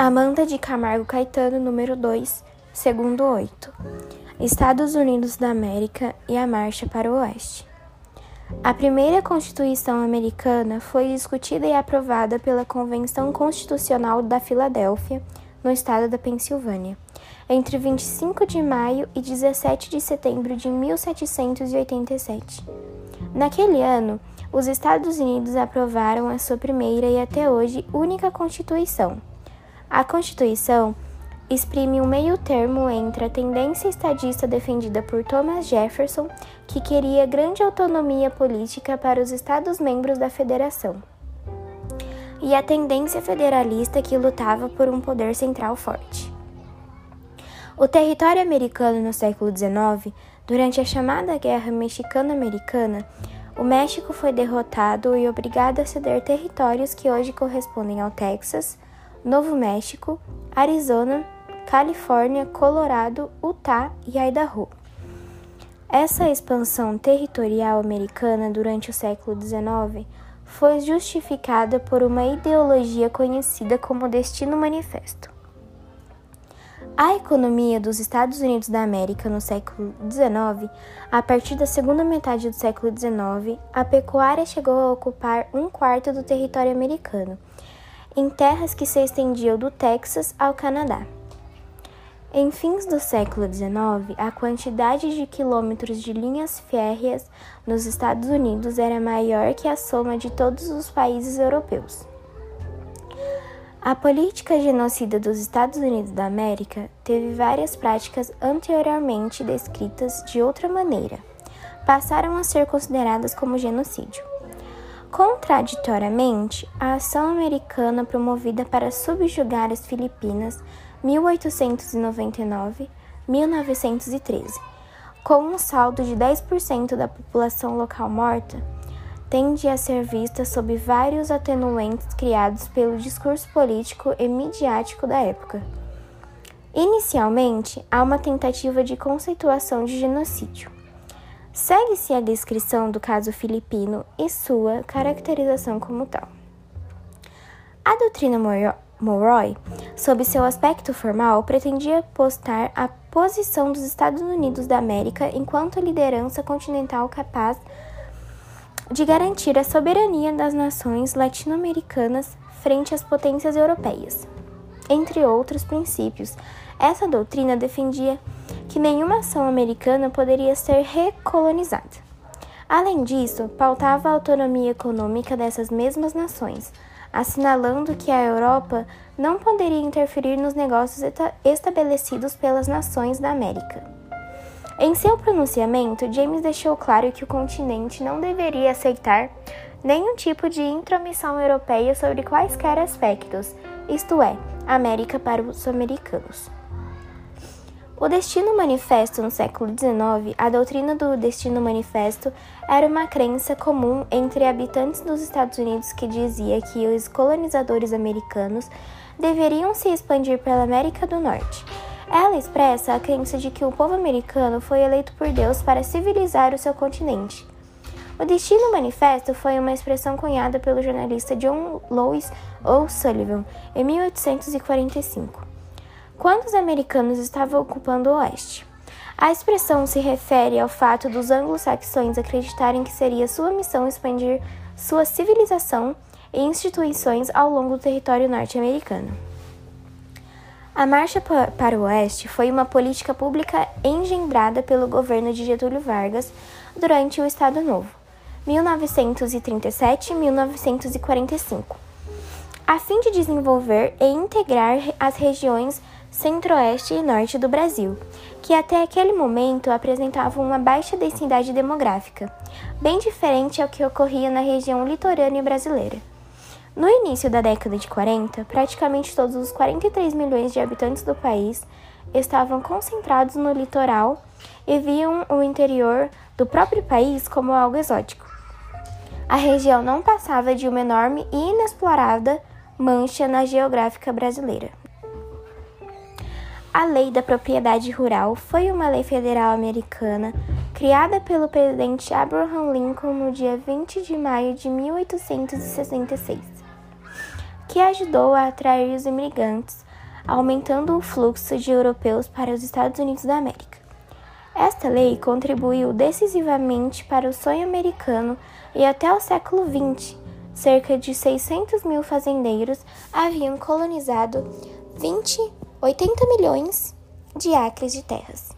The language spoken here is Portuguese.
Amanda de Camargo Caetano, número 2, segundo 8. Estados Unidos da América e a Marcha para o Oeste. A primeira Constituição americana foi discutida e aprovada pela Convenção Constitucional da Filadélfia, no estado da Pensilvânia, entre 25 de maio e 17 de setembro de 1787. Naquele ano, os Estados Unidos aprovaram a sua primeira e até hoje única Constituição a Constituição exprime um meio-termo entre a tendência estadista defendida por Thomas Jefferson, que queria grande autonomia política para os Estados-membros da Federação, e a tendência federalista que lutava por um poder central forte. O território americano no século XIX, durante a chamada Guerra Mexicano-Americana, o México foi derrotado e obrigado a ceder territórios que hoje correspondem ao Texas, Novo México, Arizona, Califórnia, Colorado, Utah e Idaho. Essa expansão territorial americana durante o século XIX foi justificada por uma ideologia conhecida como Destino Manifesto. A economia dos Estados Unidos da América no século XIX, a partir da segunda metade do século XIX, a pecuária chegou a ocupar um quarto do território americano em terras que se estendiam do Texas ao Canadá. Em fins do século XIX, a quantidade de quilômetros de linhas férreas nos Estados Unidos era maior que a soma de todos os países europeus. A política genocida dos Estados Unidos da América teve várias práticas anteriormente descritas de outra maneira, passaram a ser consideradas como genocídio. Contraditoriamente, a ação americana promovida para subjugar as Filipinas 1899-1913, com um saldo de 10% da população local morta, tende a ser vista sob vários atenuantes criados pelo discurso político e midiático da época. Inicialmente, há uma tentativa de conceituação de genocídio. Segue-se a descrição do caso filipino e sua caracterização como tal. A doutrina Monroe, sob seu aspecto formal, pretendia postar a posição dos Estados Unidos da América enquanto liderança continental capaz de garantir a soberania das nações latino-americanas frente às potências europeias. Entre outros princípios, essa doutrina defendia que nenhuma ação americana poderia ser recolonizada. Além disso, pautava a autonomia econômica dessas mesmas nações, assinalando que a Europa não poderia interferir nos negócios estabelecidos pelas nações da América. Em seu pronunciamento, James deixou claro que o continente não deveria aceitar nenhum tipo de intromissão europeia sobre quaisquer aspectos, isto é, América para os americanos. O Destino Manifesto no século XIX, a doutrina do Destino Manifesto era uma crença comum entre habitantes dos Estados Unidos que dizia que os colonizadores americanos deveriam se expandir pela América do Norte. Ela expressa a crença de que o povo americano foi eleito por Deus para civilizar o seu continente. O Destino Manifesto foi uma expressão cunhada pelo jornalista John Louis O'Sullivan em 1845 quando os americanos estavam ocupando o oeste. A expressão se refere ao fato dos anglo-saxões acreditarem que seria sua missão expandir sua civilização e instituições ao longo do território norte-americano. A Marcha para o Oeste foi uma política pública engendrada pelo governo de Getúlio Vargas durante o Estado Novo, 1937-1945, a fim de desenvolver e integrar as regiões centro-oeste e norte do Brasil, que até aquele momento apresentavam uma baixa densidade demográfica, bem diferente ao que ocorria na região litorânea brasileira. No início da década de 40, praticamente todos os 43 milhões de habitantes do país estavam concentrados no litoral e viam o interior do próprio país como algo exótico. A região não passava de uma enorme e inexplorada mancha na geográfica brasileira. A Lei da Propriedade Rural foi uma lei federal americana criada pelo presidente Abraham Lincoln no dia 20 de maio de 1866, que ajudou a atrair os imigrantes aumentando o fluxo de europeus para os Estados Unidos da América. Esta lei contribuiu decisivamente para o sonho americano e até o século XX, cerca de 600 mil fazendeiros haviam colonizado 20, 80 milhões de acres de terras.